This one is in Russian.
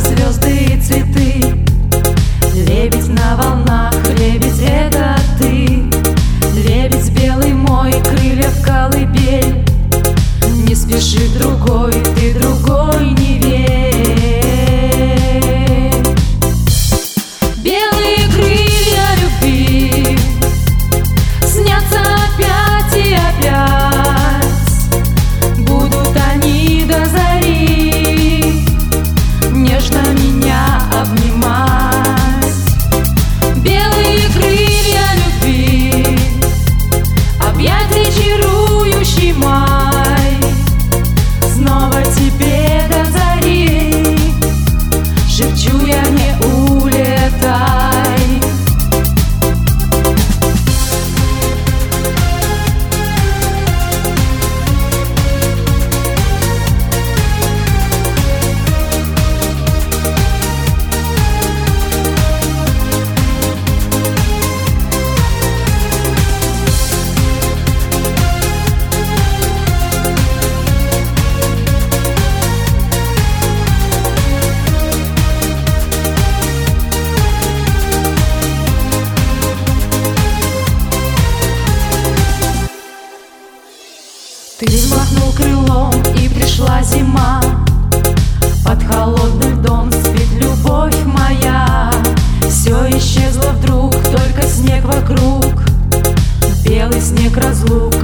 звезды и цветы. Лебедь на волнах, лебедь это ты. Лебедь белый мой, крылья в колыбель. Не спеши другой Ты взмахнул крылом и пришла зима. Под холодный дом спит любовь моя. Все исчезло вдруг, только снег вокруг. Белый снег разлук,